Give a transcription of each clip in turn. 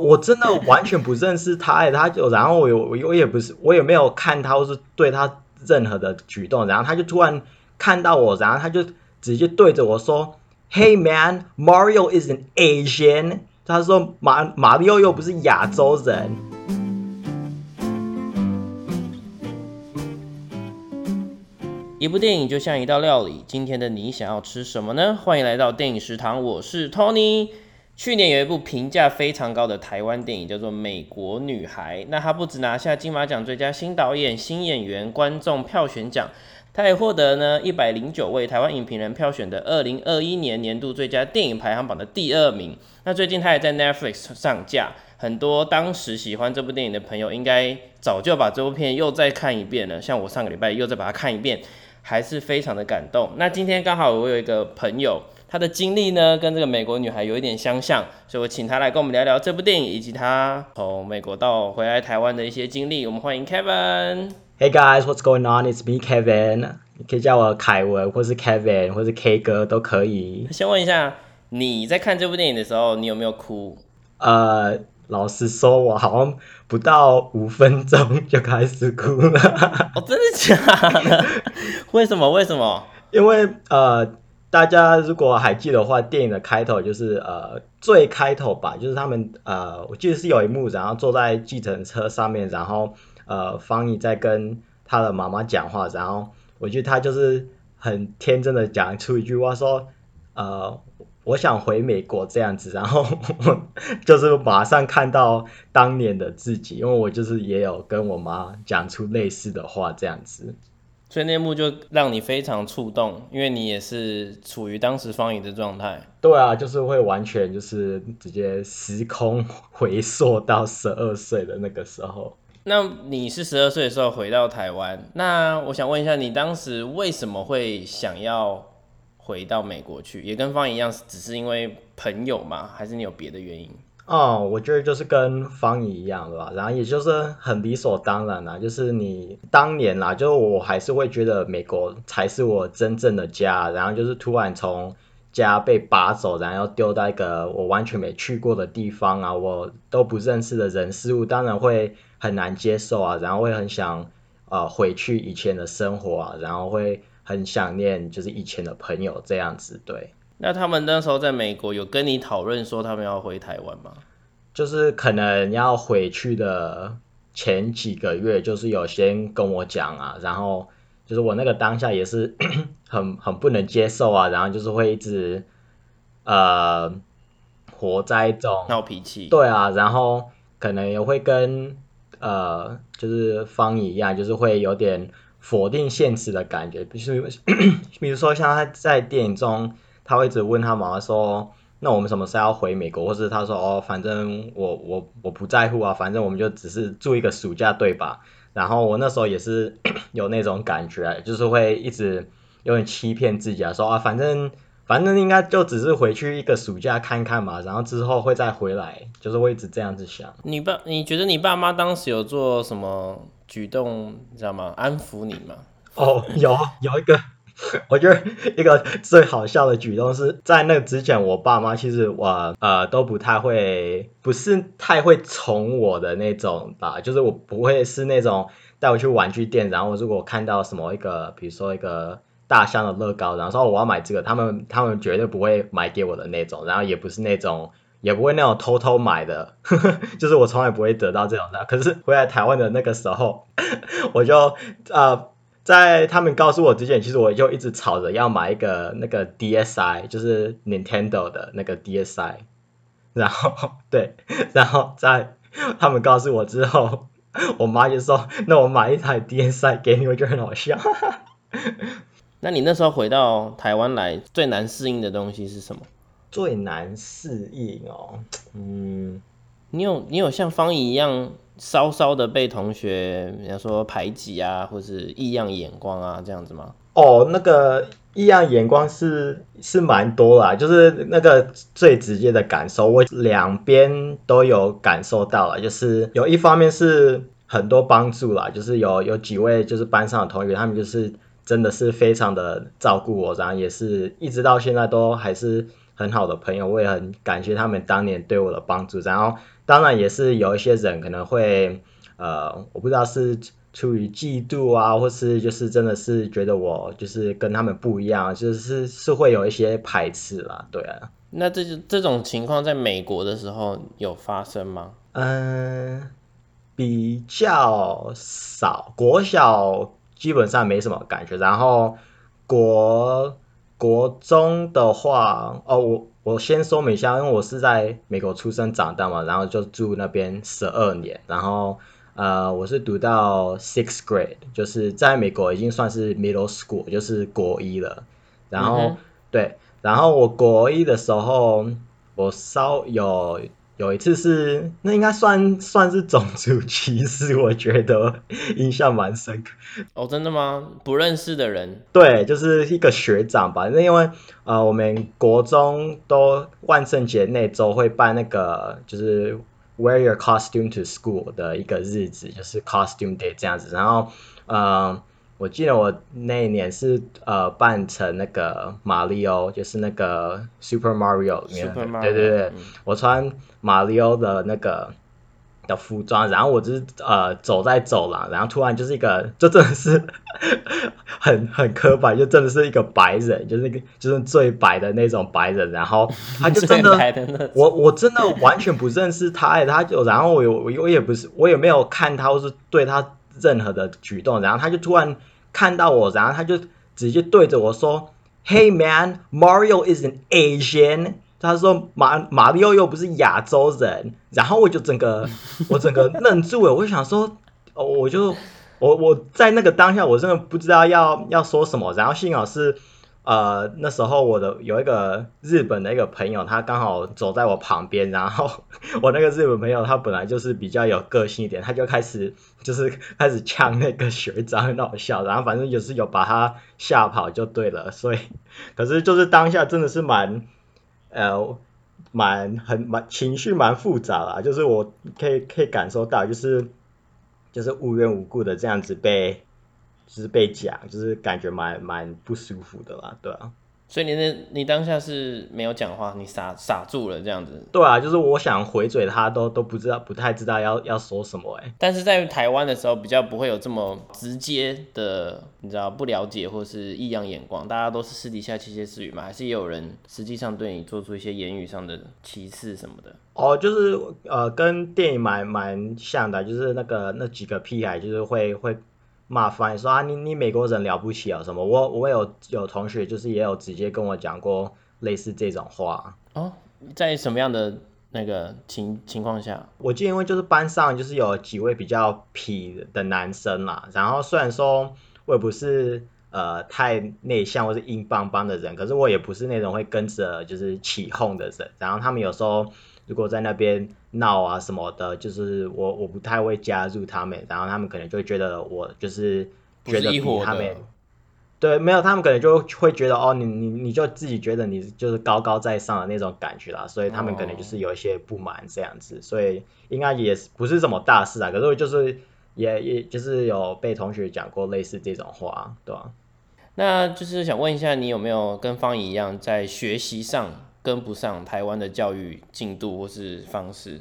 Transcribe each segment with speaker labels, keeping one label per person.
Speaker 1: 我真的完全不认识他，他就然后我有我也不是我也没有看他或是对他任何的举动，然后他就突然看到我，然后他就直接对着我说：“Hey man, Mario is an Asian。”他说：“马马里奥又不是亚洲人。”
Speaker 2: 一部电影就像一道料理，今天的你想要吃什么呢？欢迎来到电影食堂，我是 Tony。去年有一部评价非常高的台湾电影，叫做《美国女孩》。那它不止拿下金马奖最佳新导演、新演员、观众票选奖，它也获得呢一百零九位台湾影评人票选的二零二一年年度最佳电影排行榜的第二名。那最近它也在 Netflix 上架，很多当时喜欢这部电影的朋友，应该早就把这部片又再看一遍了。像我上个礼拜又再把它看一遍，还是非常的感动。那今天刚好我有一个朋友。他的经历呢，跟这个美国女孩有一点相像，所以我请他来跟我们聊聊这部电影，以及他从美国到回来台湾的一些经历。我们欢迎 Kevin。
Speaker 1: Hey guys, what's going on? It's me, Kevin. 你可以叫我凯文，或是 Kevin，或是 K 哥都可以。
Speaker 2: 先问一下，你在看这部电影的时候，你有没有哭？
Speaker 1: 呃，老实说，我好像不到五分钟就开始哭了。
Speaker 2: 哦，真的假的？为什么？为什么？
Speaker 1: 因为呃。大家如果还记得话，电影的开头就是呃最开头吧，就是他们呃我记得是有一幕，然后坐在计程车上面，然后呃方毅在跟他的妈妈讲话，然后我觉得他就是很天真的讲出一句话说呃我想回美国这样子，然后就是马上看到当年的自己，因为我就是也有跟我妈讲出类似的话这样子。
Speaker 2: 所以那幕就让你非常触动，因为你也是处于当时方怡的状态。
Speaker 1: 对啊，就是会完全就是直接时空 回溯到十二岁的那个时候。
Speaker 2: 那你是十二岁的时候回到台湾，那我想问一下，你当时为什么会想要回到美国去？也跟方怡一样，只是因为朋友吗？还是你有别的原因？
Speaker 1: 哦，我觉得就是跟方怡一样对吧，然后也就是很理所当然啦，就是你当年啦，就我还是会觉得美国才是我真正的家，然后就是突然从家被拔走，然后丢到一个我完全没去过的地方啊，我都不认识的人事物，当然会很难接受啊，然后会很想呃回去以前的生活啊，然后会很想念就是以前的朋友这样子，对。
Speaker 2: 那他们那时候在美国有跟你讨论说他们要回台湾吗？
Speaker 1: 就是可能要回去的前几个月，就是有先跟我讲啊，然后就是我那个当下也是 很很不能接受啊，然后就是会一直呃活在一种
Speaker 2: 闹脾气，
Speaker 1: 对啊，然后可能也会跟呃就是方一样，就是会有点否定现实的感觉，比如 比如说像他在电影中。他会一直问他妈妈说：“那我们什么时候要回美国？”或是他说：“哦，反正我我我不在乎啊，反正我们就只是住一个暑假，对吧？”然后我那时候也是 有那种感觉，就是会一直有点欺骗自己啊，说啊，反正反正应该就只是回去一个暑假看看嘛，然后之后会再回来，就是会一直这样子想。
Speaker 2: 你爸，你觉得你爸妈当时有做什么举动，你知道吗？安抚你吗？
Speaker 1: 哦，有有一个。我觉得一个最好笑的举动是在那之前，我爸妈其实我呃都不太会，不是太会宠我的那种吧，就是我不会是那种带我去玩具店，然后如果看到什么一个，比如说一个大象的乐高，然后说我要买这个，他们他们绝对不会买给我的那种，然后也不是那种，也不会那种偷偷买的，就是我从来不会得到这种的。可是回来台湾的那个时候，我就呃。在他们告诉我之前，其实我就一直吵着要买一个那个 DSi，就是 Nintendo 的那个 DSi。然后对，然后在他们告诉我之后，我妈就说：“那我买一台 DSi 给你。”我觉得很好笑。
Speaker 2: 那你那时候回到台湾来，最难适应的东西是什么？
Speaker 1: 最难适应哦，嗯，
Speaker 2: 你有你有像方怡一样？稍稍的被同学，比方说排挤啊，或是异样眼光啊，这样子吗？
Speaker 1: 哦，那个异样眼光是是蛮多啦，就是那个最直接的感受，我两边都有感受到了，就是有一方面是很多帮助啦，就是有有几位就是班上的同学，他们就是真的是非常的照顾我，然后也是一直到现在都还是很好的朋友，我也很感谢他们当年对我的帮助，然后。当然也是有一些人可能会，呃，我不知道是出于嫉妒啊，或是就是真的是觉得我就是跟他们不一样，就是是会有一些排斥啦，对啊。
Speaker 2: 那这这种情况在美国的时候有发生吗？
Speaker 1: 嗯，比较少，国小基本上没什么感觉，然后国国中的话，哦，我我先说明一下，因为我是在美国出生长大嘛，然后就住那边十二年，然后呃，我是读到 sixth grade，就是在美国已经算是 middle school，就是国一了，然后对，然后我国一的时候，我稍有。有一次是，那应该算算是种族歧视，我觉得 印象蛮深刻。
Speaker 2: 哦，真的吗？不认识的人？
Speaker 1: 对，就是一个学长吧。那因为呃，我们国中都万圣节那周会办那个，就是 wear your costume to school 的一个日子，就是 costume day 这样子。然后，嗯。我记得我那一年是呃扮成那个马里奥，就是那个 Super Mario 里面，对对对，我穿马里奥的那个的服装，然后我就是呃走在走廊，然后突然就是一个，就真的是很很刻板，就真的是一个白人，就是那个就是最白的那种白人，然后他就真的，我我真的完全不认识他，他就然后我我我也不是我也没有看他或是对他任何的举动，然后他就突然。看到我，然后他就直接对着我说：“Hey man, Mario is an Asian。”他说：“马马里奥又不是亚洲人。”然后我就整个 我整个愣住了，我就想说，我就我我在那个当下，我真的不知道要要说什么。然后幸好是。呃，那时候我的有一个日本的一个朋友，他刚好走在我旁边，然后 我那个日本朋友他本来就是比较有个性一点，他就开始就是开始呛那个学长，很好笑，然后反正也是有把他吓跑就对了，所以可是就是当下真的是蛮 呃蛮很蛮情绪蛮复杂啦，就是我可以可以感受到，就是就是无缘无故的这样子被。就是被讲，就是感觉蛮蛮不舒服的啦，对啊。
Speaker 2: 所以你那，你当下是没有讲话，你傻傻住了这样子。
Speaker 1: 对啊，就是我想回嘴，他都都不知道，不太知道要要说什么哎。
Speaker 2: 但是在台湾的时候，比较不会有这么直接的，你知道不了解或是异样眼光，大家都是私底下窃窃私语嘛，还是也有人实际上对你做出一些言语上的歧视什么的。
Speaker 1: 哦，就是呃，跟电影蛮蛮像的，就是那个那几个屁孩，就是会会。骂翻说啊，你你美国人了不起啊什么？我我有有同学就是也有直接跟我讲过类似这种话
Speaker 2: 哦，在什么样的那个情情况下？
Speaker 1: 我记得因为就是班上就是有几位比较痞的男生嘛，然后虽然说我也不是呃太内向或是硬邦邦的人，可是我也不是那种会跟着就是起哄的人，然后他们有时候。如果在那边闹啊什么的，就是我我不太会加入他们，然后他们可能就会觉得我就是觉得比他们，对，没有他们可能就会觉得哦，你你你就自己觉得你就是高高在上的那种感觉啦，所以他们可能就是有一些不满这样子，所以应该也不是什么大事啊，可是就是也也就是有被同学讲过类似这种话，对吧？
Speaker 2: 那就是想问一下，你有没有跟方怡一样在学习上？跟不上台湾的教育进度或是方式，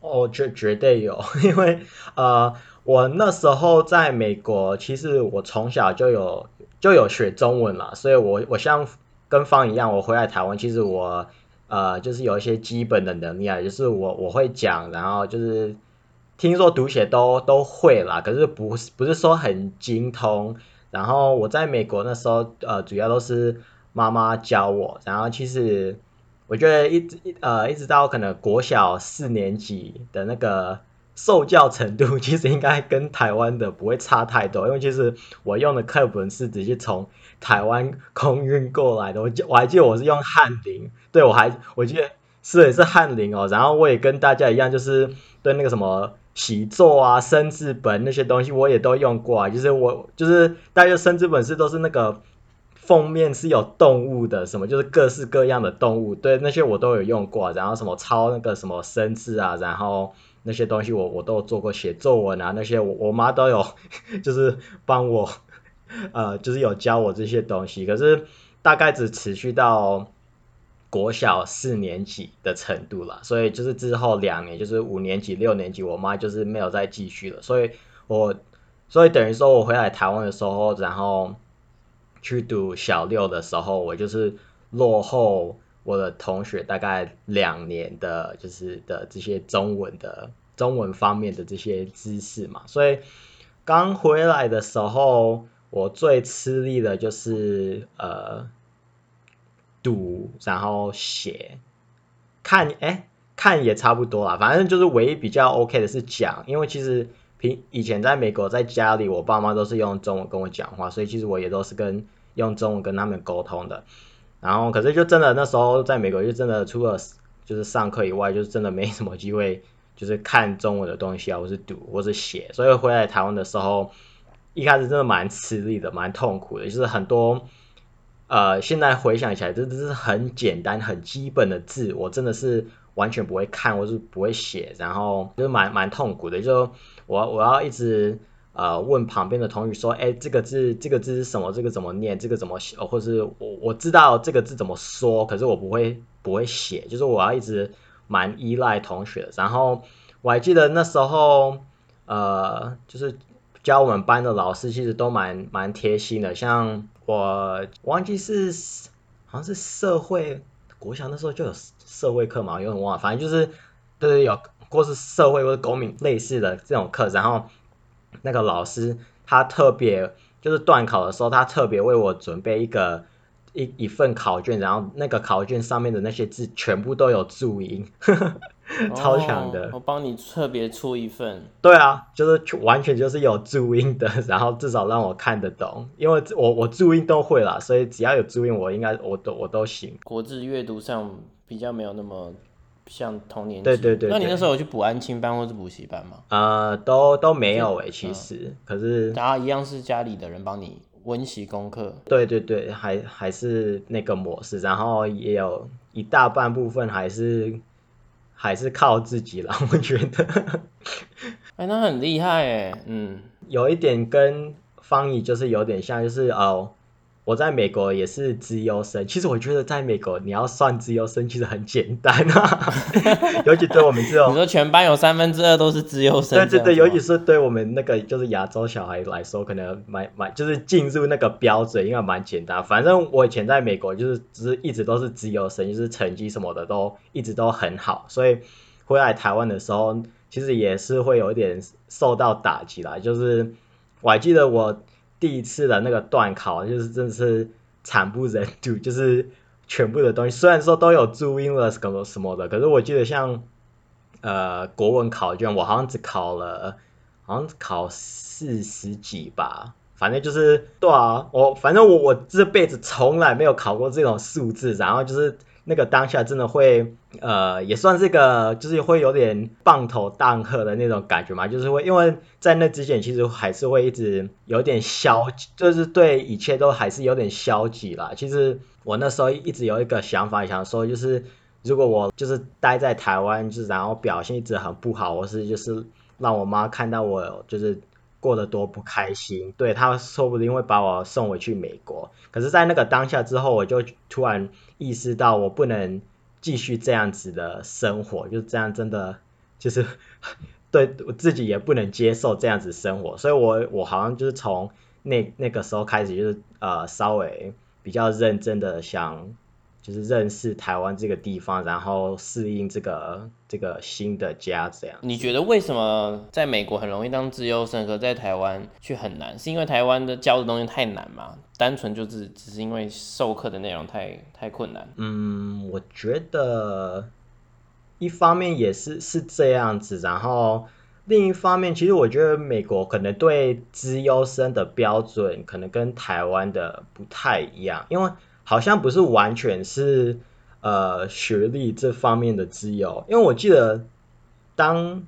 Speaker 1: 哦，绝绝对有，因为呃，我那时候在美国，其实我从小就有就有学中文了，所以我我像跟方一样，我回来台湾，其实我呃就是有一些基本的能力啊，就是我我会讲，然后就是听说读写都都会啦，可是不是不是说很精通，然后我在美国那时候，呃，主要都是妈妈教我，然后其实。我觉得一直一呃一直到可能国小四年级的那个受教程度，其实应该跟台湾的不会差太多，因为其实我用的课本是直接从台湾空运过来的。我记我还记得我是用翰林，对我还我记得是也是翰林哦。然后我也跟大家一样，就是对那个什么习作啊、生字本那些东西，我也都用过啊。就是我就是大家生字本是都是那个。封面是有动物的，什么就是各式各样的动物，对那些我都有用过。然后什么抄那个什么生字啊，然后那些东西我我都有做过，写作文啊那些我我妈都有，就是帮我，呃，就是有教我这些东西。可是大概只持续到国小四年级的程度了，所以就是之后两年，就是五年级、六年级，我妈就是没有再继续了，所以我，所以等于说我回来台湾的时候，然后去读小六的时候，我就是落后我的同学大概两年的，就是的这些中文的中文方面的这些知识嘛，所以刚回来的时候，我最吃力的就是呃。读，然后写，看，哎，看也差不多啦。反正就是唯一比较 OK 的是讲，因为其实平以前在美国在家里，我爸妈都是用中文跟我讲话，所以其实我也都是跟用中文跟他们沟通的。然后，可是就真的那时候在美国，就真的除了就是上课以外，就是真的没什么机会，就是看中文的东西啊，或是读，或是写。所以回来台湾的时候，一开始真的蛮吃力的，蛮痛苦的，就是很多。呃，现在回想起来，这都是很简单、很基本的字，我真的是完全不会看，或是不会写，然后就是蛮蛮痛苦的。就我我要一直呃问旁边的同学说，哎，这个字这个字是什么？这个怎么念？这个怎么写？或是我我知道这个字怎么说，可是我不会不会写，就是我要一直蛮依赖同学。然后我还记得那时候，呃，就是教我们班的老师其实都蛮蛮贴心的，像。我忘记是好像是社会国小那时候就有社会课嘛，有点忘了，反正就是对有或是社会或者公民类似的这种课，然后那个老师他特别就是断考的时候，他特别为我准备一个一一份考卷，然后那个考卷上面的那些字全部都有注音。超强的，
Speaker 2: 我帮你特别出一份。
Speaker 1: 对啊，就是完全就是有注音的，然后至少让我看得懂，因为我我注音都会啦，所以只要有注音，我应该我都我都行。
Speaker 2: 国字阅读上比较没有那么像童年。
Speaker 1: 对对对。
Speaker 2: 那你那时候有去补安亲班或是补习班吗？
Speaker 1: 呃，都都没有诶，其实，可是
Speaker 2: 大家一样是家里的人帮你温习功课。
Speaker 1: 对对对，还还是那个模式，然后也有一大半部分还是。还是靠自己了，我觉得。
Speaker 2: 哎，那很厉害哎，嗯，
Speaker 1: 有一点跟方怡就是有点像，就是哦。我在美国也是资优生，其实我觉得在美国你要算资优生其实很简单啊，尤其对我们这种，
Speaker 2: 你说全班有三分之二都是资优生，
Speaker 1: 对对对，尤其是对我们那个就是亚洲小孩来说，可能蛮蛮就是进入那个标准应该蛮简单。反正我以前在美国就是只是一直都是资优生，就是成绩什么的都一直都很好，所以回来台湾的时候，其实也是会有一点受到打击啦。就是我还记得我。第一次的那个段考就是真的是惨不忍睹，就是全部的东西虽然说都有注音了什么什么的，可是我记得像呃国文考卷，我好像只考了好像只考四十几吧，反正就是对啊，我反正我我这辈子从来没有考过这种数字，然后就是。那个当下真的会，呃，也算是个，就是会有点棒头荡喝的那种感觉嘛，就是会，因为在那之前其实还是会一直有点消极，就是对一切都还是有点消极啦。其实我那时候一直有一个想法，想说就是如果我就是待在台湾，就是然后表现一直很不好，或是就是让我妈看到我就是过得多不开心，对他说不定会把我送回去美国。可是，在那个当下之后，我就突然。意识到我不能继续这样子的生活，就这样真的就是 对我自己也不能接受这样子生活，所以我我好像就是从那那个时候开始，就是呃稍微比较认真的想。就是认识台湾这个地方，然后适应这个这个新的家，这样。
Speaker 2: 你觉得为什么在美国很容易当自由生，可在台湾却很难？是因为台湾的教的东西太难吗？单纯就是只是因为授课的内容太太困难？
Speaker 1: 嗯，我觉得一方面也是是这样子，然后另一方面，其实我觉得美国可能对资优生的标准可能跟台湾的不太一样，因为。好像不是完全是呃学历这方面的自由，因为我记得当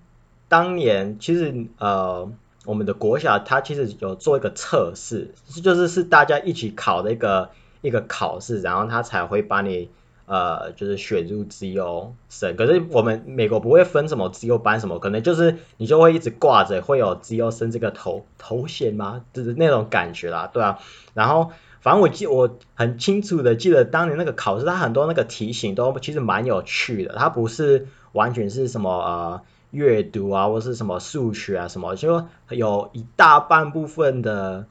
Speaker 1: 当年其实呃我们的国小它其实有做一个测试，就是是大家一起考的一个一个考试，然后他才会把你呃就是选入自由生。可是我们美国不会分什么自由班什么，可能就是你就会一直挂着会有自由生这个头头衔吗？就是那种感觉啦，对啊，然后。反正我记我很清楚的记得当年那个考试，它很多那个题型都其实蛮有趣的，它不是完全是什么呃阅读啊，或是什么数学啊什么，就有一大半部分的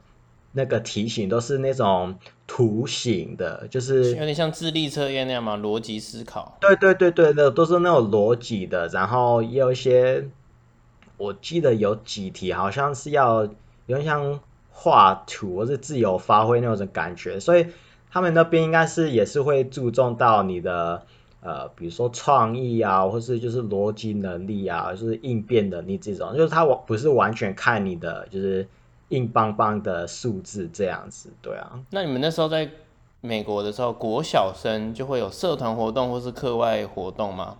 Speaker 1: 那个题型都是那种图形的，就是
Speaker 2: 有点像智力测验那样嘛，逻辑思考。
Speaker 1: 对对对对的，都是那种逻辑的，然后也有一些，我记得有几题好像是要有点像画图或是自由发挥那种感觉，所以他们那边应该是也是会注重到你的呃，比如说创意啊，或是就是逻辑能力啊，就是应变能力这种，就是他完不是完全看你的就是硬邦邦的数字这样子，对啊。
Speaker 2: 那你们那时候在美国的时候，国小生就会有社团活动或是课外活动吗？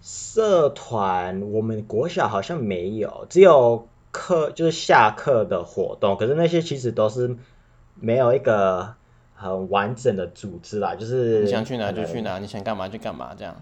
Speaker 1: 社团我们国小好像没有，只有课就是下课的活动，可是那些其实都是没有一个很完整的组织啦，就是
Speaker 2: 你想去哪就去哪，你想干嘛就干嘛这样。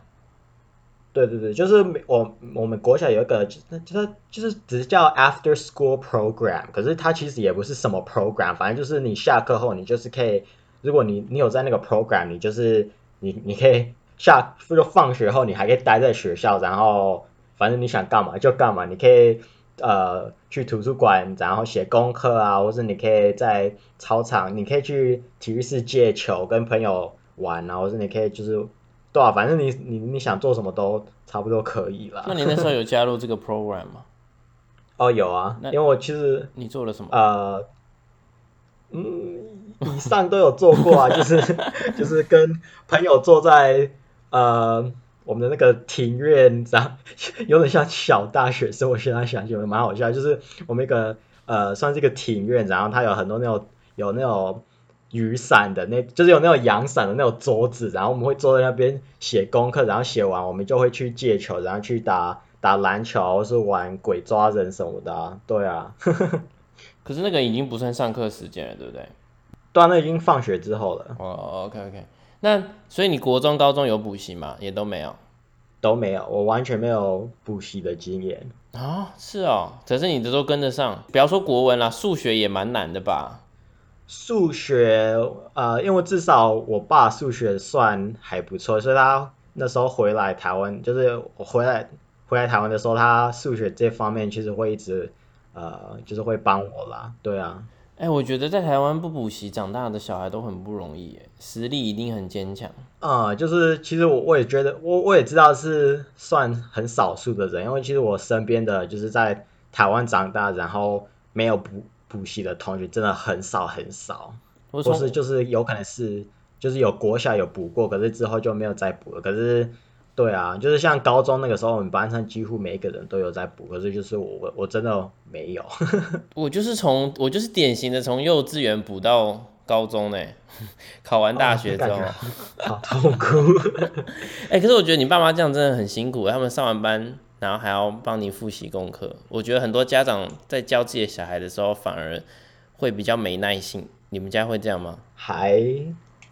Speaker 1: 对对对，就是没我我们国小有一个，就是就是就是只是叫 after school program，可是它其实也不是什么 program，反正就是你下课后你就是可以，如果你你有在那个 program，你就是你你可以下就放学后你还可以待在学校，然后反正你想干嘛就干嘛，你可以呃去图书馆，然后写功课啊，或是你可以在操场，你可以去体育室借球跟朋友玩啊，或是你可以就是。对啊，反正你你你想做什么都差不多可以了。
Speaker 2: 那你那时候有加入这个 program 吗？
Speaker 1: 哦，有啊，因为我其实
Speaker 2: 你做了什么？
Speaker 1: 呃，嗯，以上都有做过啊，就是 就是跟朋友坐在呃我们的那个庭院，你知道有点像小大学生。我现在想起来蛮好笑，就是我们一个呃算是一个庭院，然后它有很多那种有那种。雨伞的那，就是有那种阳伞的那种桌子，然后我们会坐在那边写功课，然后写完我们就会去借球，然后去打打篮球，或是玩鬼抓人什么的、啊。对啊，
Speaker 2: 可是那个已经不算上课时间了，对不对？
Speaker 1: 对啊，那已经放学之后了，
Speaker 2: 哦，OK OK。那所以你国中、高中有补习吗？也都没有
Speaker 1: 都没有，我完全没有补习的经验。
Speaker 2: 啊？是哦，可是你的都跟得上。不要说国文啦，数学也蛮难的吧？
Speaker 1: 数学，呃，因为至少我爸数学算还不错，所以他那时候回来台湾，就是我回来回来台湾的时候，他数学这方面其实会一直，呃，就是会帮我啦。对啊，
Speaker 2: 哎、我觉得在台湾不补习长大的小孩都很不容易，哎，实力一定很坚强。
Speaker 1: 呃，就是其实我我也觉得，我我也知道是算很少数的人，因为其实我身边的就是在台湾长大，然后没有补补习的同学真的很少很少，
Speaker 2: 我从
Speaker 1: 或是就是有可能是就是有国小有补过，可是之后就没有再补了。可是对啊，就是像高中那个时候，我们班上几乎每一个人都有在补，可是就是我我我真的没有。
Speaker 2: 我就是从我就是典型的从幼稚园补到高中呢，考完大学之后，
Speaker 1: 哦好痛苦。
Speaker 2: 哎、可是我觉得你爸妈这样真的很辛苦，他们上完班，然后还要帮你复习功课。我觉得很多家长在教自己的小孩的时候，反而会比较没耐性。你们家会这样吗？
Speaker 1: 还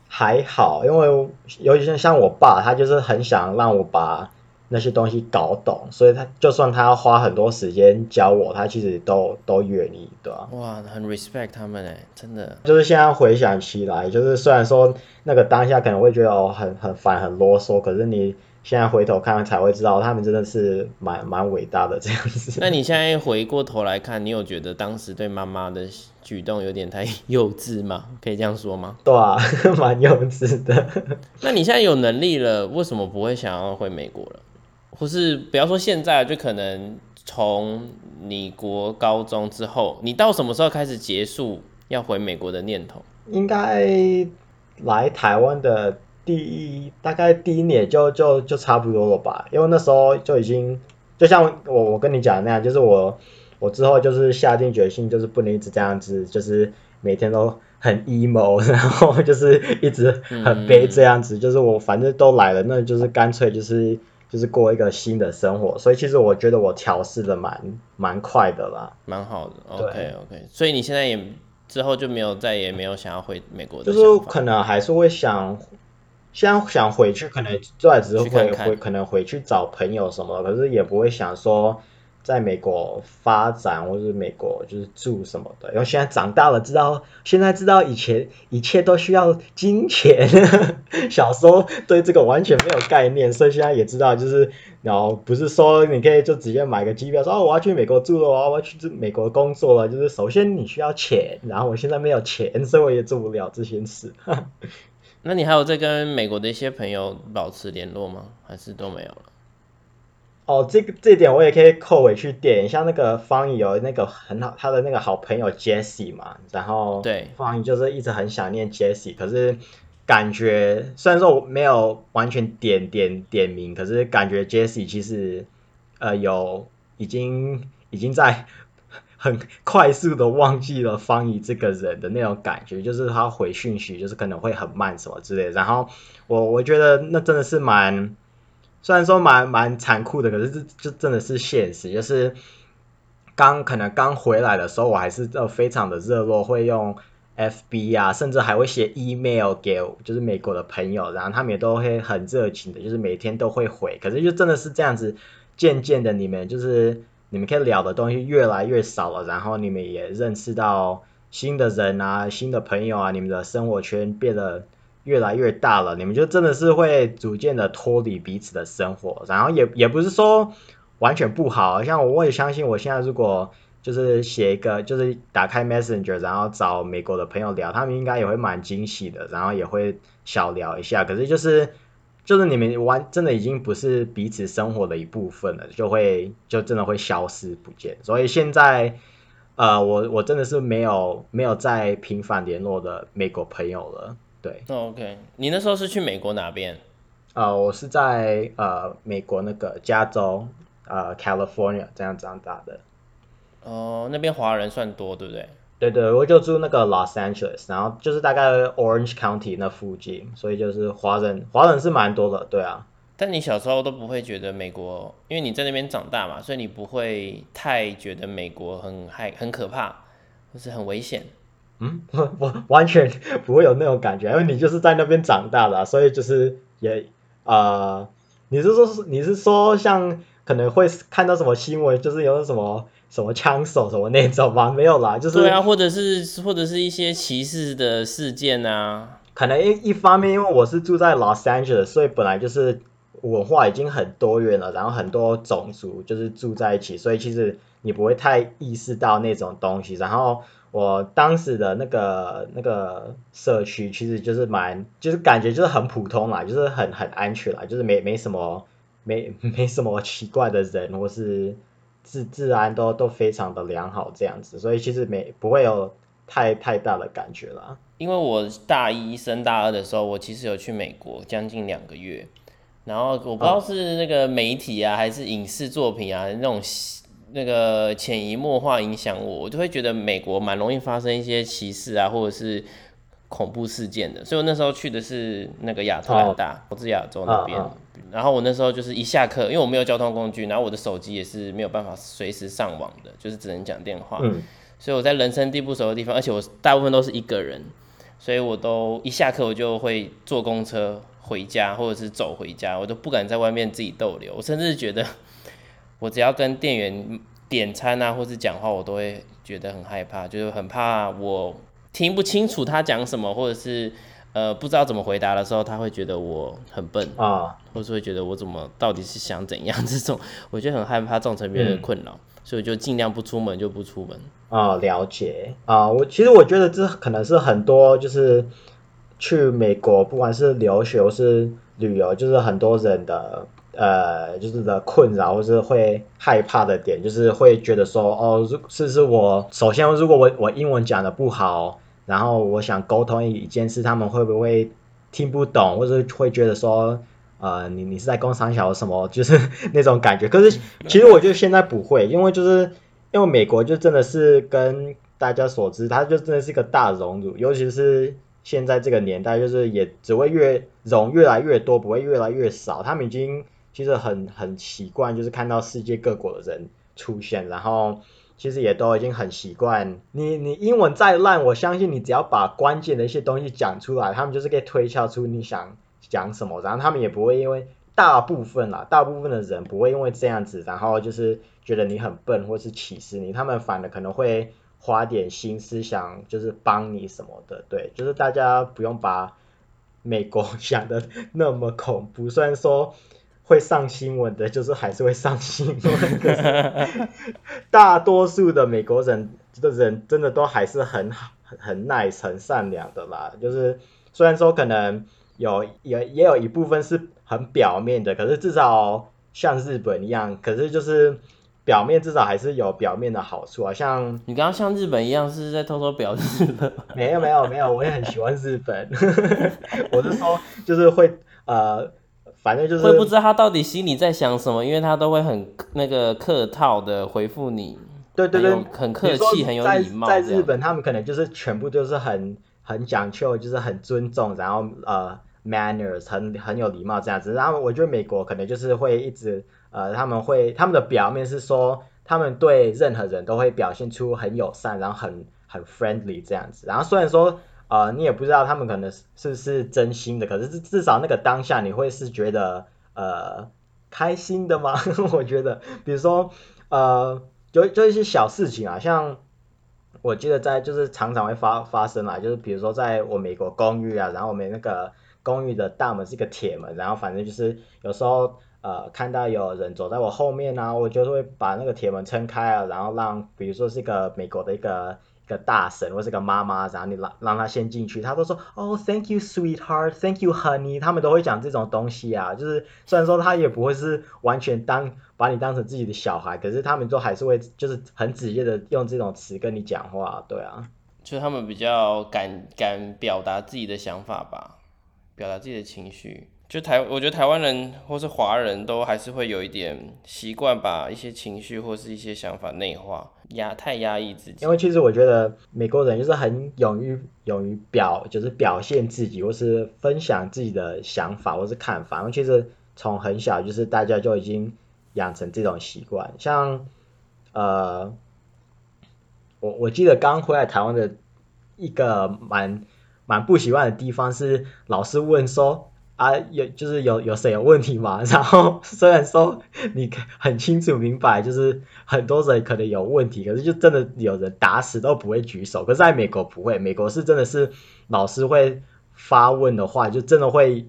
Speaker 1: 还好，因为尤其是像我爸，他就是很想让我把那些东西搞懂，所以他就算他要花很多时间教我，他其实都都愿意，对吧、
Speaker 2: 哇，很 respect 他们哎，真的。
Speaker 1: 就是现在回想起来，就是虽然说那个当下可能会觉得哦很很烦很啰嗦，可是你现在回头看才会知道，他们真的是蛮蛮伟大的这样子。
Speaker 2: 那你现在回过头来看，你有觉得当时对妈妈的举动有点太幼稚吗？可以这样说吗？
Speaker 1: 对啊，蛮幼稚的。
Speaker 2: 那你现在有能力了，为什么不会想要回美国了？或是不要说现在，就可能从你国高中之后，你到什么时候开始结束要回美国的念头？
Speaker 1: 应该来台湾的第一大概第一年就就就差不多了吧，因为那时候就已经就像我我跟你讲的那样，就是我我之后就是下定决心，就是不能一直这样子，就是每天都很 emo，然后就是一直很悲这样子，就是我反正都来了，那就是干脆就是就是过一个新的生活，所以其实我觉得我调试的蛮蛮快的啦。
Speaker 2: 蛮好的，OK OK。所以你现在也之后就没有再也没有想要回美国的
Speaker 1: 就，是可能还是会想，现在想回去，可能就只是会
Speaker 2: 去看看
Speaker 1: 回可能回去找朋友什么的，可是也不会想说在美国发展，或是美国就是住什么的。因为现在长大了，知道现在知道以前一切都需要金钱，小时候对这个完全没有概念，所以现在也知道，就是然后不是说你可以就直接买个机票说哦我要去美国住了，我要去美国工作了，就是首先你需要钱，然后我现在没有钱，所以我也做不了这些事。
Speaker 2: 那你还有在跟美国的一些朋友保持联络吗？还是都没有了？
Speaker 1: 哦，这个这点我也可以扣回去点，一下那个方怡有那个很好，他的那个好朋友 Jessie 嘛，然后
Speaker 2: 对
Speaker 1: 方怡就是一直很想念 Jessie，可是感觉虽然说我没有完全点点点名，可是感觉 Jessie 其实呃有已经已经在很快速的忘记了方怡这个人的那种感觉，就是他回讯息就是可能会很慢什么之类，然后我我觉得那真的是蛮。虽然说蛮蛮残酷的，可是这就真的是现实。就是刚可能刚回来的时候，我还是呃非常的热络，会用 FB 啊，甚至还会写 email 给就是美国的朋友，然后他们也都会很热情的，就是每天都会回。可是就真的是这样子，渐渐的你们就是你们可以聊的东西越来越少了，然后你们也认识到新的人啊，新的朋友啊，你们的生活圈变得。越来越大了，你们就真的是会逐渐的脱离彼此的生活，然后也也不是说完全不好，像我也相信，我现在如果就是写一个，就是打开 Messenger，然后找美国的朋友聊，他们应该也会蛮惊喜的，然后也会小聊一下。可是就是就是你们完真的已经不是彼此生活的一部分了，就会就真的会消失不见。所以现在呃，我我真的是没有没有再频繁联络的美国朋友了。对
Speaker 2: ，OK，你那时候是去美国哪边？
Speaker 1: 呃，我是在呃美国那个加州，呃 California 这样长大的。
Speaker 2: 哦，那边华人算多，对不对？
Speaker 1: 对对，我就住那个 Los Angeles，然后就是大概 Orange County 那附近，所以就是华人，华人是蛮多的，对啊。
Speaker 2: 但你小时候都不会觉得美国，因为你在那边长大嘛，所以你不会太觉得美国很害、很可怕，或是很危险。
Speaker 1: 嗯，我我完全 不会有那种感觉，因为你就是在那边长大的，所以就是也呃，你是说你是说像可能会看到什么新闻，就是有什么什么枪手什么那种吗？没有啦，就是
Speaker 2: 对啊，或者是或者是一些歧视的事件啊。
Speaker 1: 可能一一方面，因为我是住在 Los Angeles，所以本来就是文化已经很多元了，然后很多种族就是住在一起，所以其实你不会太意识到那种东西，然后。我当时的那个那个社区其实就是蛮，就是感觉就是很普通啦，就是很很安全啦，就是没没什么没没什么奇怪的人，或是自自然都都非常的良好这样子，所以其实没不会有太太大的感觉啦。
Speaker 2: 因为我大一升大二的时候，我其实有去美国将近两个月，然后我不知道是那个媒体啊，还是影视作品啊那种。那个潜移默化影响我，我就会觉得美国蛮容易发生一些歧视啊，或者是恐怖事件的。所以我那时候去的是那个亚特兰大，我是亚洲那边。然后我那时候就是一下课，因为我没有交通工具，然后我的手机也是没有办法随时上网的，就是只能讲电话。嗯。所以我在人生地不熟的地方，而且我大部分都是一个人，所以我都一下课我就会坐公车回家，或者是走回家，我都不敢在外面自己逗留。我甚至觉得。我只要跟店员点餐啊，或是讲话，我都会觉得很害怕，就是很怕我听不清楚他讲什么，或者是呃不知道怎么回答的时候，他会觉得我很笨啊，或是会觉得我怎么到底是想怎样？这 种我觉得很害怕造成别人的困扰，所以我就尽量不出门就不出门
Speaker 1: 啊。了解啊，我其实我觉得这可能是很多就是去美国，不管是留学或是旅游，就是很多人的。呃，就是的困扰或是会害怕的点，就是会觉得说，哦，如是不是我首先如果我我英文讲的不好，然后我想沟通一件事，他们会不会听不懂，或者会觉得说，呃，你你是在工商小什么，就是 那种感觉。可是其实我觉得现在不会，因为就是因为美国就真的是跟大家所知，它就真的是一个大熔炉，尤其是现在这个年代，就是也只会越融越来越多，不会越来越少，他们已经。其实很很习惯，就是看到世界各国的人出现，然后其实也都已经很习惯。你你英文再烂，我相信你只要把关键的一些东西讲出来，他们就是可以推敲出你想讲什么，然后他们也不会因为大部分啦，大部分的人不会因为这样子，然后就是觉得你很笨或是歧视你，他们反而可能会花点心思想就是帮你什么的，对，就是大家不用把美国 想的那么恐怖，虽然说会上新闻的，就是还是会上新闻，可 是大多数的美国人的人真的都还是很好、很很 nice、很善良的啦，就是虽然说可能。有也也有一部分是很表面的，可是至少像日本一样，可是就是表面至少还是有表面的好处啊。像
Speaker 2: 你刚刚像日本一样是在偷偷表日本？
Speaker 1: 没有没有没有，我也很喜欢日本。我是说，就是会呃，反正就是
Speaker 2: 会不知道他到底心里在想什么，因为他都会很那个客套的回复你。
Speaker 1: 对对对，
Speaker 2: 很客气，很有礼貌。
Speaker 1: 在日本，他们可能就是全部就是很很讲究，就是很尊重，然后呃。manners 很很有礼貌这样子，然后我觉得美国可能就是会一直呃他们会他们的表面是说他们对任何人都会表现出很友善，然后很很 friendly 这样子，然后虽然说呃你也不知道他们可能是不是真心的，可是至至少那个当下你会是觉得呃开心的吗？我觉得，比如说呃就就一些小事情啊，像我记得在就是常常会发发生啊，就是比如说在我美国公寓啊，然后我们那个。公寓的大门是一个铁门，然后反正就是有时候呃看到有人走在我后面啊，我就会把那个铁门撑开啊，然后让比如说是一个美国的一个个大神或是个妈妈，然后你让让他先进去，他都说哦，Thank you, sweetheart, Thank you, honey，他们都会讲这种东西啊，就是虽然说他也不会是完全当把你当成自己的小孩，可是他们都还是会就是很直接的用这种词跟你讲话，对啊，
Speaker 2: 就他们比较敢敢表达自己的想法吧。表达自己的情绪，就台，我觉得台湾人或是华人都还是会有一点习惯把一些情绪或是一些想法内化，压太压抑自己。
Speaker 1: 因为其实我觉得美国人就是很勇于勇于表，就是表现自己或是分享自己的想法或是看法。因为其实从很小就是大家就已经养成这种习惯。像呃，我我记得刚回来台湾的一个蛮。蛮不习惯的地方是老师问说啊有就是有有谁有问题吗？然后虽然说你很清楚明白就是很多人可能有问题，可是就真的有人打死都不会举手。可是在美国不会，美国是真的是老师会发问的话，就真的会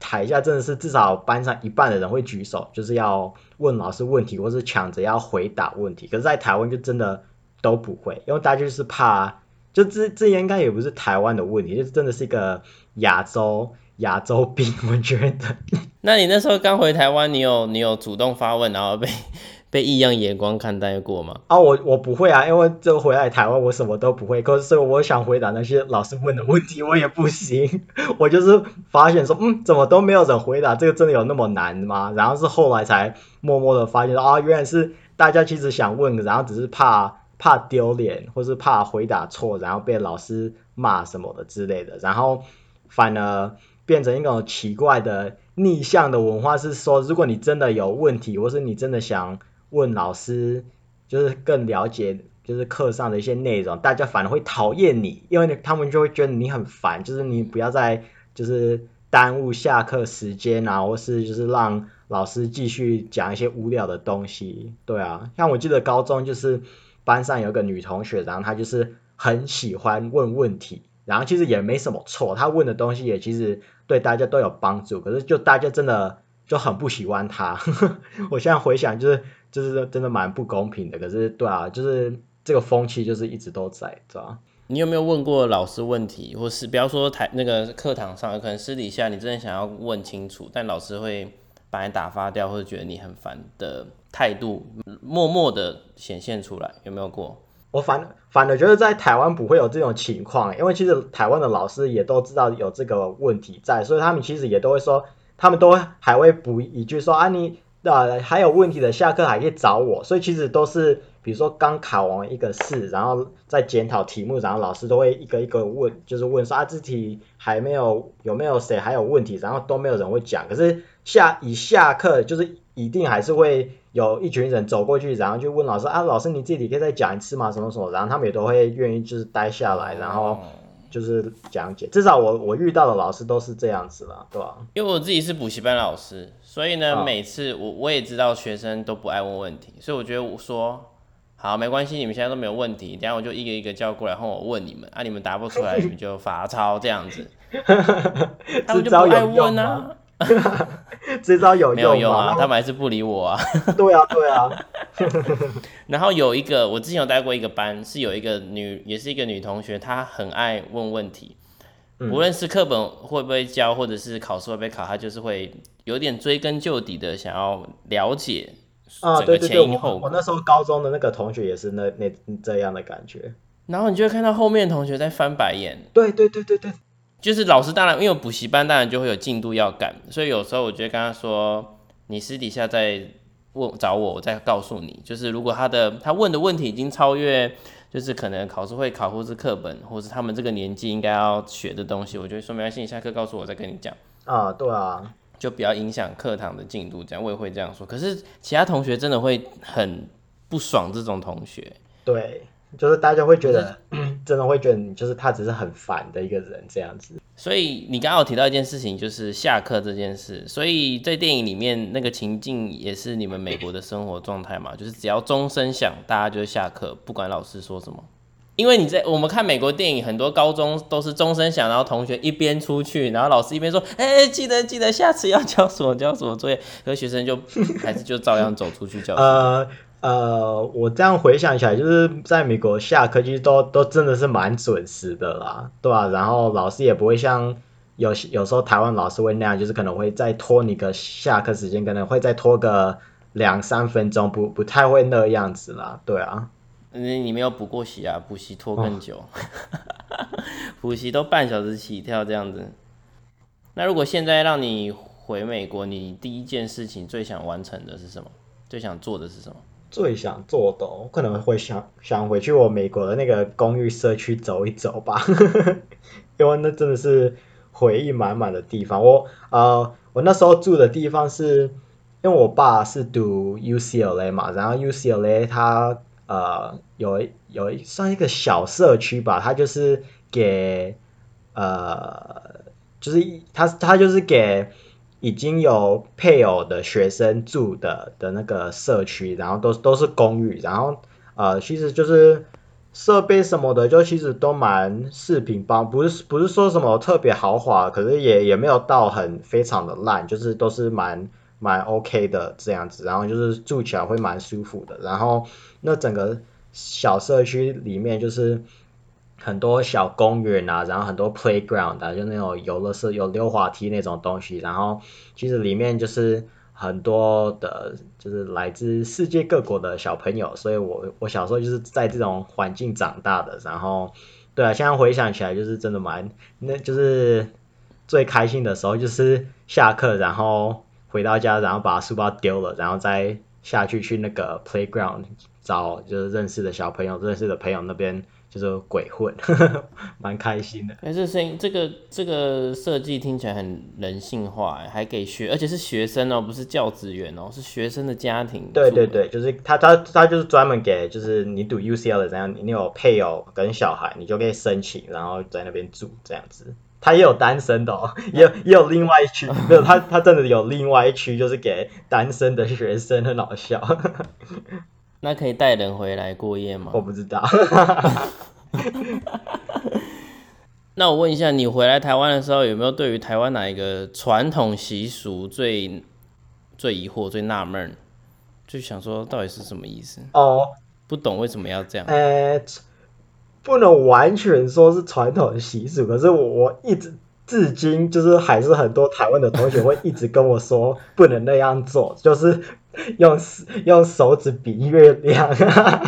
Speaker 1: 台下真的是至少班上一半的人会举手，就是要问老师问题，或是抢着要回答问题。可是，在台湾就真的都不会，因为大家就是怕。就这这应该也不是台湾的问题，就真的是一个亚洲亚洲病，我觉得。
Speaker 2: 那你那时候刚回台湾，你有你有主动发问，然后被 被异样眼光看待过吗？
Speaker 1: 啊，我我不会啊，因为就回来台湾，我什么都不会。可是我想回答那些老师问的问题，我也不行。我就是发现说，嗯，怎么都没有人回答，这个真的有那么难吗？然后是后来才默默的发现啊，原来是大家其实想问，然后只是怕。怕丢脸，或是怕回答错，然后被老师骂什么的之类的，然后反而变成一种奇怪的逆向的文化，是说如果你真的有问题，或是你真的想问老师，就是更了解就是课上的一些内容，大家反而会讨厌你，因为他们就会觉得你很烦，就是你不要再就是耽误下课时间啊，或是就是让老师继续讲一些无聊的东西。对啊，像我记得高中就是。班上有个女同学，然后她就是很喜欢问问题，然后其实也没什么错，他问的东西也其实对大家都有帮助，可是就大家真的就很不喜欢他。我现在回想，就是就是真的蛮不公平的。可是对啊，就是这个风气就是一直都在，知道
Speaker 2: 你有没有问过老师问题，或是不要说台那个课堂上，可能私底下你真的想要问清楚，但老师会把你打发掉，或者觉得你很烦的？态度默默的显现出来，有没有过？
Speaker 1: 我反反而觉得在台湾不会有这种情况，因为其实台湾的老师也都知道有这个问题在，所以他们其实也都会说，他们都还会补一句说啊，你啊还有问题的，下课还可以找我。所以其实都是，比如说刚考完一个试，然后再检讨题目，然后老师都会一个一个问，就是问说啊，这题还没有有没有谁还有问题，然后都没有人会讲。可是下一下课就是一定还是会。有一群人走过去，然后就问老师啊，老师你自己可以再讲一次吗？什么什么？然后他们也都会愿意就是待下来，然后就是讲解。至少我我遇到的老师都是这样子啦，对吧？
Speaker 2: 因为我自己是补习班老师，所以呢，
Speaker 1: 啊
Speaker 2: 每次我我也知道学生都不爱问问题，所以我觉得我说好没关系，你们现在都没有问题，等下我就一个一个叫过来，然后我问你们，啊，你们答不出来，你们就罚抄这样子，他们就不爱？问啊，
Speaker 1: 这招有
Speaker 2: 没有用
Speaker 1: 吗？
Speaker 2: 啊，他们还是不理我啊。
Speaker 1: 对啊，对啊，
Speaker 2: 然后有一个，我之前有带过一个班，是有一个女，也是一个女同学，她很爱问问题，
Speaker 1: 嗯
Speaker 2: 无论是课本会不会教，或者是考试会不会考，她就是会有点追根究底的想要了解
Speaker 1: 啊，
Speaker 2: 整个
Speaker 1: 对对对，我。我那时候高中的那个同学也是那那这样的感觉。
Speaker 2: 然后你就会看到后面的同学在翻白眼，
Speaker 1: 对对对对对，
Speaker 2: 就是老师当然因为补习班，当然就会有进度要赶，所以有时候我就会跟他说，你私底下再问找我，我再告诉你。就是如果他的他问的问题已经超越，就是可能考试会考或是课本，或是他们这个年纪应该要学的东西，我就会说没关系，你下课告诉我，我再跟你讲，
Speaker 1: 啊，对啊，
Speaker 2: 就不要影响课堂的进度。这样我也会这样说。可是其他同学真的会很不爽这种同学。
Speaker 1: 对，就是大家会觉得，真的会觉得你就是他只是很烦的一个人这样子。
Speaker 2: 所以你刚刚有提到一件事情，就是下课这件事。所以在电影里面那个情境也是你们美国的生活状态嘛，就是只要钟声响，大家就下课，不管老师说什么。因为你在我们看美国电影，很多高中都是钟声响，然后同学一边出去，然后老师一边说：“哎、记得记得下次要交什么交什么作业。”可是学生就还是就照样走出去教室。
Speaker 1: 呃呃，我这样回想起来，就是在美国下课其实都都真的是蛮准时的啦，对吧、然后老师也不会像有有时候台湾老师会那样，就是可能会再拖你个下课时间，可能会再拖个两三分钟，不不太会那样子啦，对啊。
Speaker 2: 你你没有补过习啊？补习拖更久，补习都半小时起跳这样子。那如果现在让你回美国，你第一件事情最想完成的是什么？最想做的是什么？
Speaker 1: 最想做的、我可能会想想回去我美国的那个公寓社区走一走吧，因为那真的是回忆满满的地方。我呃，我那时候住的地方是，因为我爸是读 UCLA 嘛，然后 UCLA 它呃有有一算一个小社区吧，它就是给呃就是它它就是给已经有配偶的学生住的的那个社区，然后都都是公寓，然后呃，其实就是设备什么的，就其实都蛮四平八，不是不是说什么特别豪华，可是也也没有到很非常的烂，就是都是蛮蛮 OK 的这样子，然后就是住起来会蛮舒服的，然后那整个小社区里面就是。很多小公园啊，然后很多 playground 啊，就那种游乐设有溜滑梯那种东西，然后其实里面就是很多的，就是来自世界各国的小朋友，所以我我小时候就是在这种环境长大的，然后对啊，现在回想起来就是真的蛮，那就是最开心的时候就是下课，然后回到家，然后把书包丢了，然后再下去去那个 playground 找就是认识的小朋友、认识的朋友那边就是鬼混，蛮开心的。
Speaker 2: 哎、这声音，这个这个设计听起来很人性化，哎，还给学，而且是学生哦，不是教职员哦，是学生的家庭。
Speaker 1: 对对，对，就是他他他就是专门给就是你读 UCL 的这样，你有配偶跟小孩，你就可以申请，然后在那边住这样子。他也有单身的哦，也有也有另外一区，没有他他真的有另外一区，就是给单身的学生，很好笑。
Speaker 2: 那可以带人回来过夜吗
Speaker 1: 我？不知道，
Speaker 2: 那我问一下，你回来台湾的时候，有没有对于台湾哪一个传统习俗最最疑惑、最纳闷，就想说到底是什么意思？
Speaker 1: 哦，
Speaker 2: 不懂为什么要这样？
Speaker 1: 呃，不能完全说是传统习俗，可是我我一直至今就是还是很多台湾的同学会一直跟我说不能那样做，就是用用手指比月亮，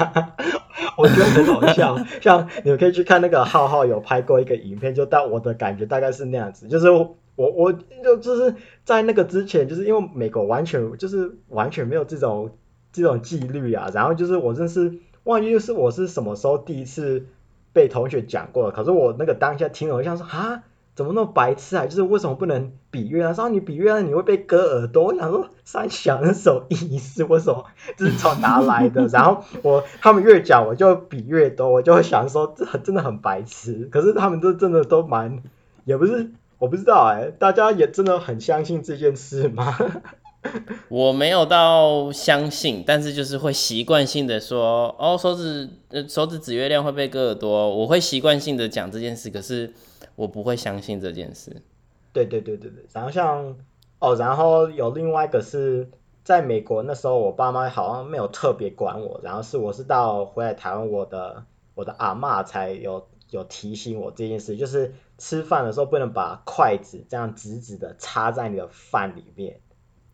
Speaker 1: 我觉得很好笑。像你们可以去看那个浩浩有拍过一个影片，就但我的感觉大概是那样子，就是我我就就是在那个之前，就是因为美国完全就是完全没有这种这种纪律啊，然后就是我真是忘记就是我是什么时候第一次被同学讲过，可是我那个当下听了，我想说啊，怎么那么白痴啊？就是为什么不能比月亮？说你比月亮你会被割耳朵。我想说三小那什么意思？为什么这是从哪来的？然后我他们越讲我就比越多，我就会想说这很真的很白痴。可是他们都真的都蛮，也不是我不知道哎，大家也真的很相信这件事吗？
Speaker 2: 我没有到相信，但是就是会习惯性的说哦手指呃手指指月亮会被割耳朵，我会习惯性的讲这件事，可是。我不会相信这件事。
Speaker 1: 对对对对对，然后像哦，然后有另外一个是在美国那时候，我爸妈好像没有特别管我，然后是我是到回来台湾，我的我的阿妈才有有提醒我这件事，就是吃饭的时候不能把筷子这样直直的插在你的饭里面。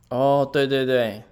Speaker 2: 哦，对对对，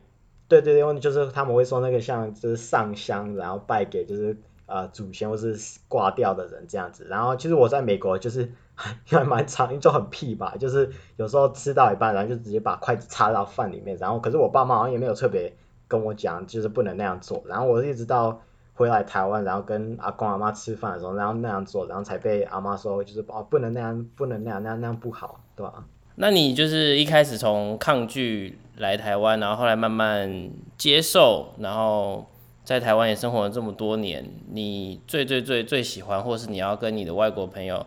Speaker 1: 对对对，因为就是他们会说那个像就是上香，然后拜给就是。呃，祖先或是挂掉的人这样子，然后其实我在美国就是 还蛮长，就很屁吧，就是有时候吃到一半，然后就直接把筷子插到饭里面，然后可是我爸妈好像也没有特别跟我讲，就是不能那样做，然后我一直到回来台湾，然后跟阿公阿妈吃饭的时候，然后那样做，然后才被阿妈说，就是哦不能那样，不能那样，那样那样不好，对吧？
Speaker 2: 那你就是一开始从抗拒来台湾，然后后来慢慢接受，然后。在台湾也生活了这么多年，你最最最最喜欢，或是你要跟你的外国朋友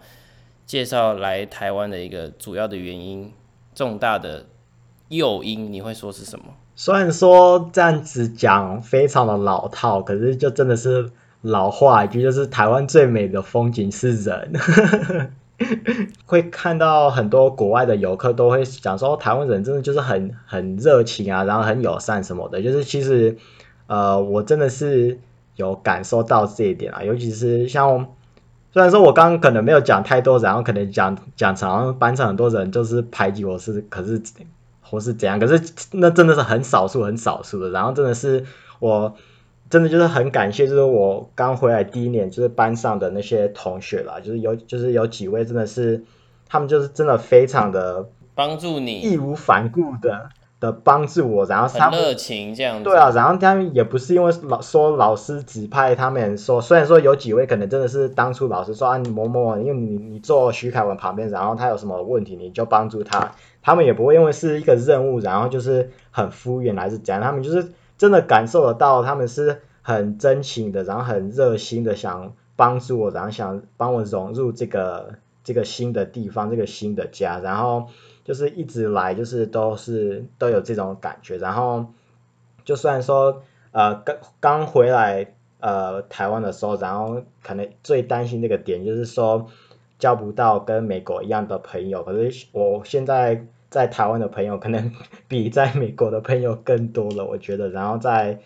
Speaker 2: 介绍来台湾的一个主要的原因，重大的诱因，你会说是什么？
Speaker 1: 虽然说这样子讲非常的老套，可是就真的是老话一句，就是台湾最美的风景是人。会看到很多国外的游客都会讲说，台湾人真的就是很很热情啊，然后很友善什么的，就是其实。呃，我真的是有感受到这一点啊，尤其是像，虽然说我刚刚可能没有讲太多，然后可能讲讲成班上很多人就是排挤我是，可是或是怎样，可是那真的是很少数很少数的，然后真的是我真的就是很感谢，就是我刚回来第一年，就是班上的那些同学啦，就是有就是有几位真的是，他们就是真的非常的
Speaker 2: 帮助你，
Speaker 1: 义无反顾的。的帮助我，然后他
Speaker 2: 们热情这样
Speaker 1: 对啊，然后他们也不是因为老说老师指派他们说，虽然说有几位可能真的是当初老师说啊，你某某，因为你你坐徐凯文旁边，然后他有什么问题你就帮助他，他们也不会因为是一个任务，然后就是很敷衍还是怎样，他们就是真的感受得到，他们是很真情的，然后很热心的想帮助我，然后想帮我融入这个这个新的地方，这个新的家，然后。就是一直来，就是都是都有这种感觉，然后就算说呃刚刚回来呃台湾的时候，然后可能最担心那个点就是说交不到跟美国一样的朋友，可是我现在在台湾的朋友可能 比在美国的朋友更多了，我觉得，然后在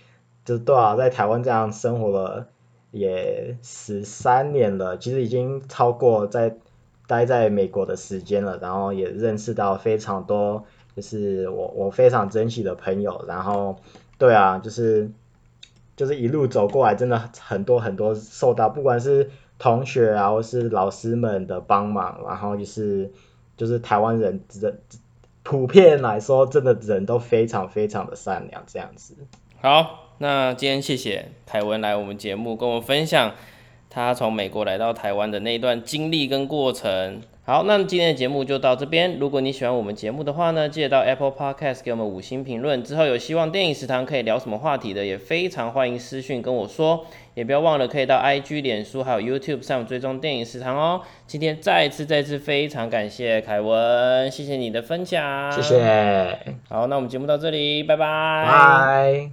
Speaker 1: 就是多少在台湾这样生活了也十三年了，其实已经超过在。待在美国的时间了，然后也认识到非常多，就是我我非常珍惜的朋友，然后对啊，就是就是一路走过来，真的很多很多受到不管是同学啊，或是老师们的帮忙，然后就是就是台湾人人普遍来说，真的人都非常非常的善良，这样子。
Speaker 2: 好，那今天谢谢凯文来我们节目跟我分享。他从美国来到台湾的那一段经历跟过程。好，那今天的节目就到这边。如果你喜欢我们节目的话呢，记得到 Apple Podcast 给我们五星评论。之后有希望电影食堂可以聊什么话题的，也非常欢迎私讯跟我说。也不要忘了可以到 IG、脸书还有 YouTube 上追踪电影食堂哦。今天再次再次非常感谢凯文，谢谢你的分享，
Speaker 1: 谢谢。
Speaker 2: 好，那我们节目到这里，拜拜。
Speaker 1: 拜。